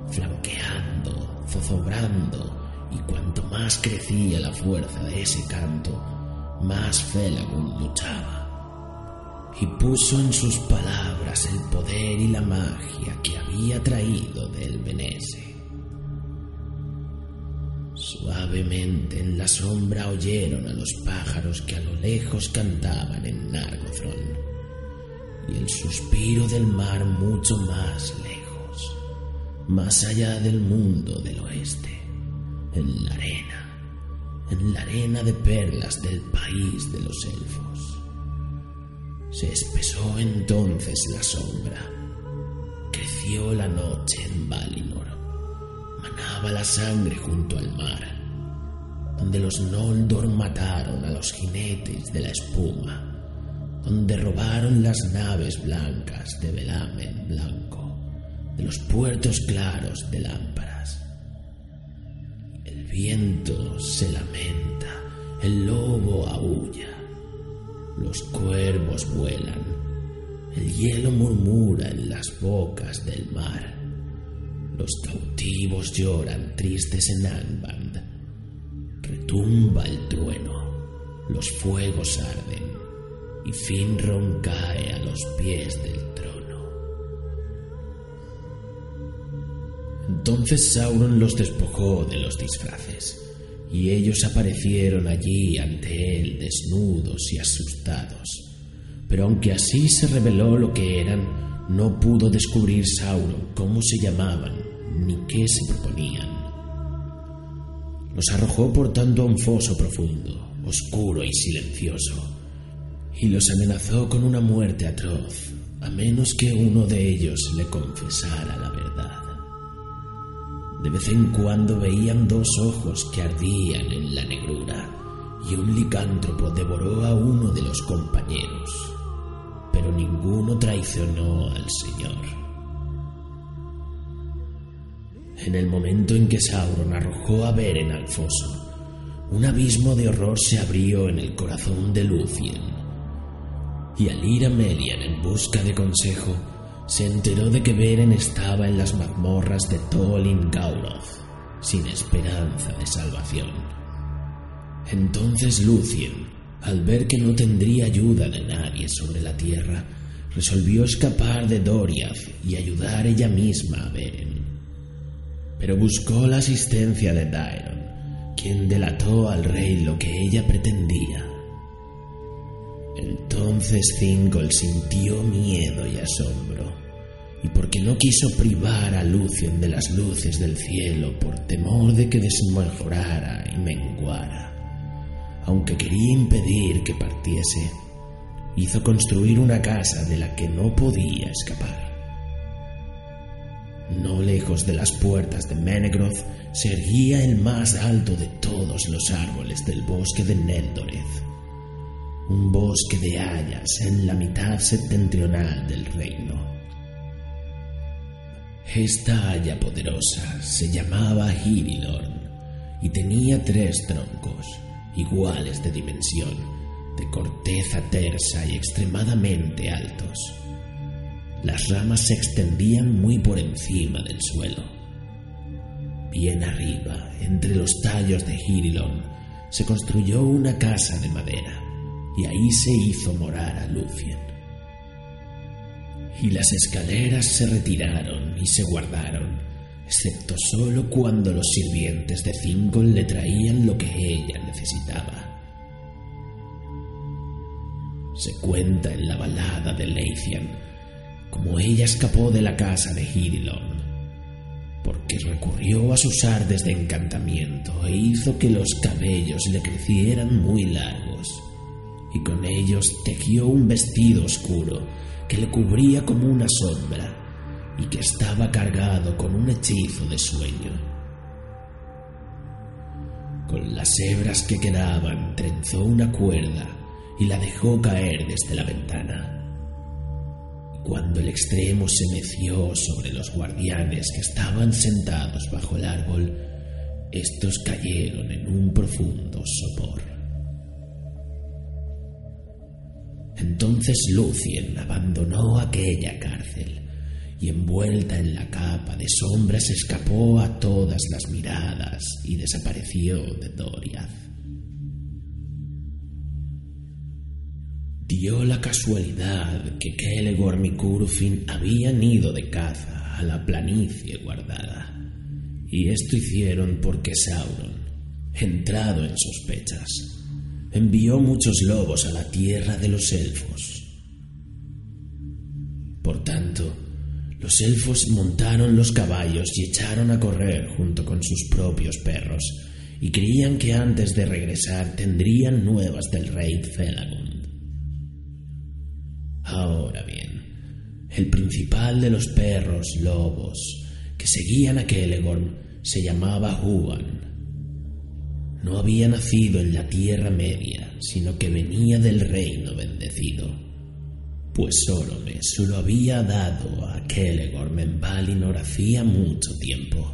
Speaker 1: flanqueando, zozobrando, y cuanto más crecía la fuerza de ese canto, más Felagund luchaba. Y puso en sus palabras el poder y la magia que había traído del Benese. Suavemente en la sombra oyeron a los pájaros que a lo lejos cantaban en Nargothrond, y el suspiro del mar mucho más lejos, más allá del mundo del oeste, en la arena, en la arena de perlas del país de los elfos. Se espesó entonces la sombra, creció la noche en Valinor manaba la sangre junto al mar, donde los Noldor mataron a los jinetes de la espuma, donde robaron las naves blancas de velamen blanco, de los puertos claros de lámparas. Viento se lamenta, el lobo aúlla, los cuervos vuelan, el hielo murmura en las bocas del mar los cautivos lloran tristes en Angband. Retumba el trueno, los fuegos arden y Finron cae a los pies del Entonces Sauron los despojó de los disfraces y ellos aparecieron allí ante él desnudos y asustados. Pero aunque así se reveló lo que eran, no pudo descubrir Sauron cómo se llamaban ni qué se proponían. Los arrojó por tanto a un foso profundo, oscuro y silencioso, y los amenazó con una muerte atroz, a menos que uno de ellos le confesara la verdad. De vez en cuando veían dos ojos que ardían en la negrura y un licántropo devoró a uno de los compañeros, pero ninguno traicionó al Señor. En el momento en que Sauron arrojó a Beren al foso, un abismo de horror se abrió en el corazón de Lucien. Y al ir a Melian en busca de consejo, se enteró de que Beren estaba en las mazmorras de Tolin Gauroth, sin esperanza de salvación. Entonces Lucien, al ver que no tendría ayuda de nadie sobre la tierra, resolvió escapar de Doriath y ayudar ella misma a Beren. Pero buscó la asistencia de Daeron, quien delató al rey lo que ella pretendía. Entonces Thingol sintió miedo y asombro, y porque no quiso privar a Lucien de las luces del cielo por temor de que desmejorara y menguara, aunque quería impedir que partiese, hizo construir una casa de la que no podía escapar. No lejos de las puertas de Menegroth se erguía el más alto de todos los árboles del bosque de Neldoreth, un bosque de hayas en la mitad septentrional del reino. Esta haya poderosa se llamaba Hirilorn y tenía tres troncos, iguales de dimensión, de corteza tersa y extremadamente altos las ramas se extendían muy por encima del suelo. Bien arriba, entre los tallos de Girilon, se construyó una casa de madera y ahí se hizo morar a Lucien. Y las escaleras se retiraron y se guardaron, excepto solo cuando los sirvientes de Thingol le traían lo que ella necesitaba. Se cuenta en la balada de Leithian como ella escapó de la casa de Hirilon, porque recurrió a sus artes de encantamiento e hizo que los cabellos le crecieran muy largos, y con ellos tejió un vestido oscuro que le cubría como una sombra y que estaba cargado con un hechizo de sueño. Con las hebras que quedaban trenzó una cuerda y la dejó caer desde la ventana. Cuando el extremo se meció sobre los guardianes que estaban sentados bajo el árbol, estos cayeron en un profundo sopor. Entonces Lucien abandonó aquella cárcel y envuelta en la capa de sombras escapó a todas las miradas y desapareció de Doriath. Dio la casualidad que Kelegorm y Curufin habían ido de caza a la planicie guardada, y esto hicieron porque Sauron, entrado en sospechas, envió muchos lobos a la tierra de los elfos. Por tanto, los elfos montaron los caballos y echaron a correr junto con sus propios perros, y creían que antes de regresar tendrían nuevas del rey Felagund. Ahora bien, el principal de los perros lobos que seguían a Kelegorm se llamaba Huan. No había nacido en la Tierra Media, sino que venía del reino bendecido, pues Sorome se lo había dado a Kelegorm en Valinor hacía mucho tiempo.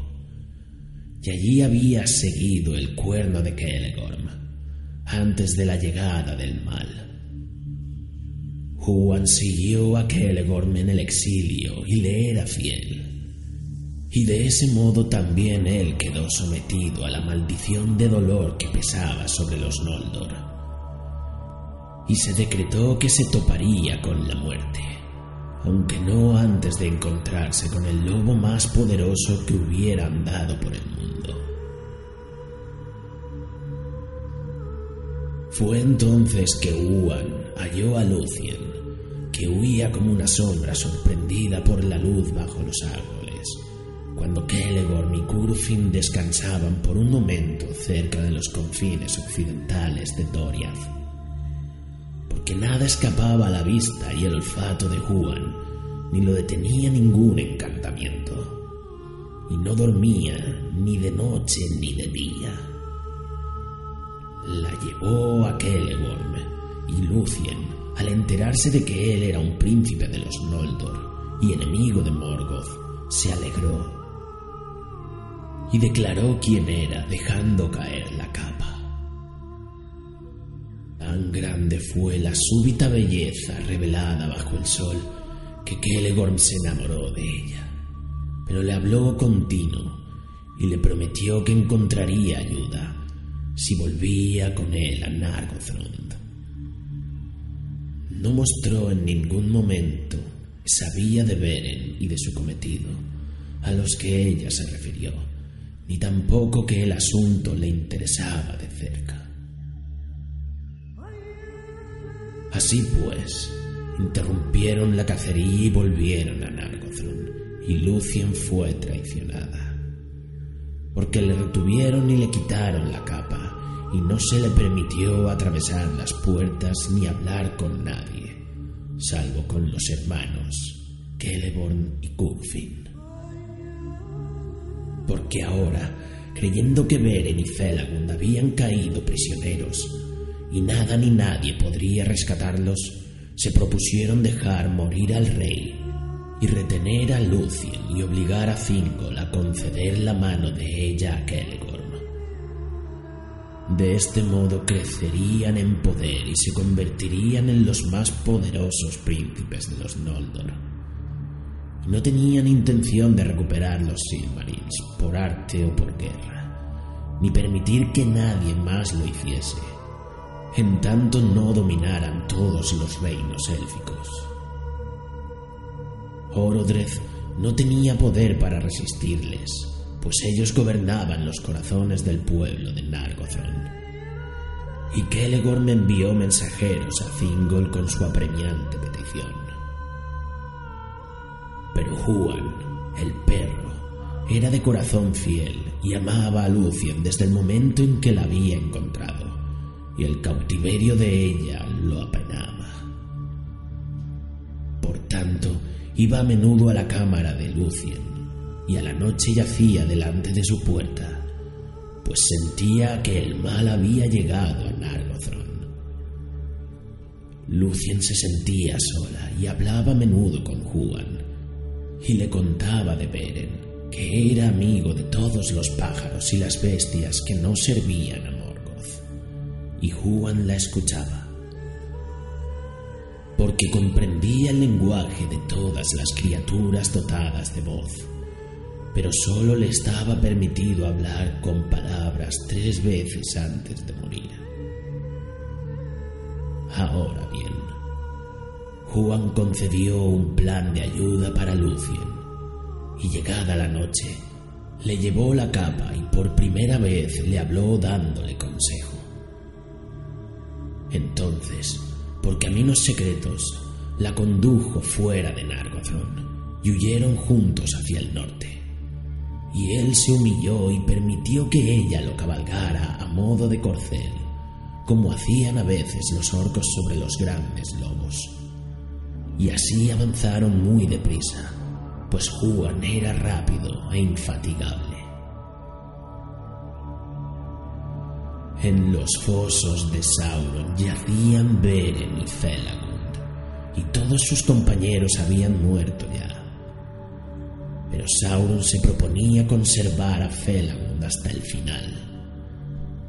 Speaker 1: Y allí había seguido el cuerno de Kelegorm, antes de la llegada del mal. Juan siguió a Kelegorm en el exilio y le era fiel. Y de ese modo también él quedó sometido a la maldición de dolor que pesaba sobre los Noldor. Y se decretó que se toparía con la muerte, aunque no antes de encontrarse con el lobo más poderoso que hubiera andado por el mundo. Fue entonces que Uan halló a Lucien que huía como una sombra sorprendida por la luz bajo los árboles, cuando Kelegorm y Curfin descansaban por un momento cerca de los confines occidentales de Doriath. Porque nada escapaba a la vista y el olfato de Juan, ni lo detenía ningún encantamiento. y no dormía ni de noche ni de día. La llevó a Kelegorm y Lucien, al enterarse de que él era un príncipe de los Noldor y enemigo de Morgoth, se alegró y declaró quién era, dejando caer la capa. Tan grande fue la súbita belleza revelada bajo el sol que Kelegorm se enamoró de ella, pero le habló continuo y le prometió que encontraría ayuda si volvía con él a Nargothrond. No mostró en ningún momento sabía de Beren y de su cometido, a los que ella se refirió ni tampoco que el asunto le interesaba de cerca. Así pues, interrumpieron la cacería y volvieron a Nargothrond, y Lucien fue traicionada, porque le retuvieron y le quitaron la capa, y no se le permitió atravesar las puertas ni hablar con nadie, salvo con los hermanos Celeborn y Curfin porque ahora, creyendo que Beren y Felagund habían caído prisioneros y nada ni nadie podría rescatarlos, se propusieron dejar morir al rey y retener a Lucien y obligar a Fingol a conceder la mano de ella a Kelegorm. De este modo crecerían en poder y se convertirían en los más poderosos príncipes de los Noldor no tenían intención de recuperar los Silmarils por arte o por guerra, ni permitir que nadie más lo hiciese, en tanto no dominaran todos los reinos élficos. Orodreth no tenía poder para resistirles, pues ellos gobernaban los corazones del pueblo de Nargothrond. Y Kelegorm envió mensajeros a Thingol con su apremiante petición. Pero Juan, el perro, era de corazón fiel y amaba a Lucien desde el momento en que la había encontrado, y el cautiverio de ella lo apenaba. Por tanto, iba a menudo a la cámara de Lucien y a la noche yacía delante de su puerta, pues sentía que el mal había llegado a Nargothrond. Lucien se sentía sola y hablaba a menudo con Juan, y le contaba de Beren, que era amigo de todos los pájaros y las bestias que no servían a Morgoth. Y Juan la escuchaba, porque comprendía el lenguaje de todas las criaturas dotadas de voz, pero sólo le estaba permitido hablar con palabras tres veces antes de morir. Ahora bien, Juan concedió un plan de ayuda para Lucien, y llegada la noche, le llevó la capa y por primera vez le habló dándole consejo. Entonces, por caminos secretos, la condujo fuera de Nargothrond y huyeron juntos hacia el norte. Y él se humilló y permitió que ella lo cabalgara a modo de corcel, como hacían a veces los orcos sobre los grandes lobos y así avanzaron muy deprisa, pues Juan era rápido e infatigable. En los fosos de Sauron yacían Beren y Felagund, y todos sus compañeros habían muerto ya. Pero Sauron se proponía conservar a Felagund hasta el final,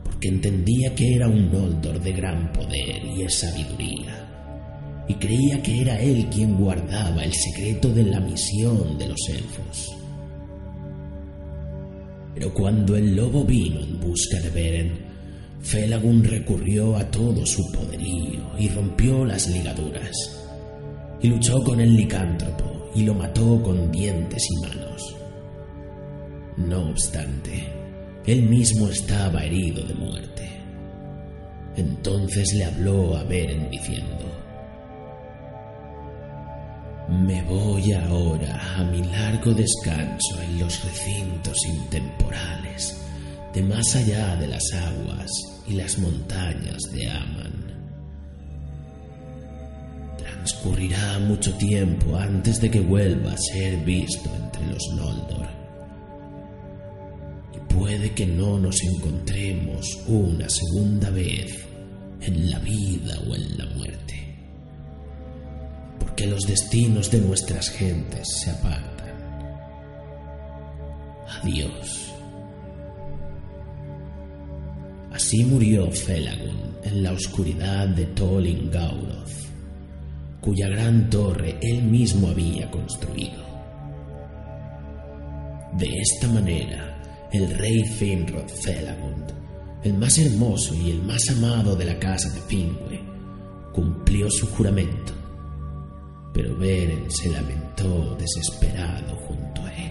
Speaker 1: porque entendía que era un Noldor de gran poder y sabiduría y creía que era él quien guardaba el secreto de la misión de los elfos. Pero cuando el lobo vino en busca de Beren, Felagund recurrió a todo su poderío y rompió las ligaduras, y luchó con el licántropo y lo mató con dientes y manos. No obstante, él mismo estaba herido de muerte. Entonces le habló a Beren diciendo, me voy ahora a mi largo descanso en los recintos intemporales, de más allá de las aguas y las montañas de Aman. Transcurrirá mucho tiempo antes de que vuelva a ser visto entre los Noldor, puede que no nos encontremos una segunda vez en la vida o en la muerte, porque los destinos de nuestras gentes se apartan. Adiós. Así murió Felagun en la oscuridad de Tolin Gauroth, cuya gran torre él mismo había construido. De esta manera, el rey Finrod Felagund, el más hermoso y el más amado de la casa de Finwë, cumplió su juramento, pero Beren se lamentó desesperado junto a él.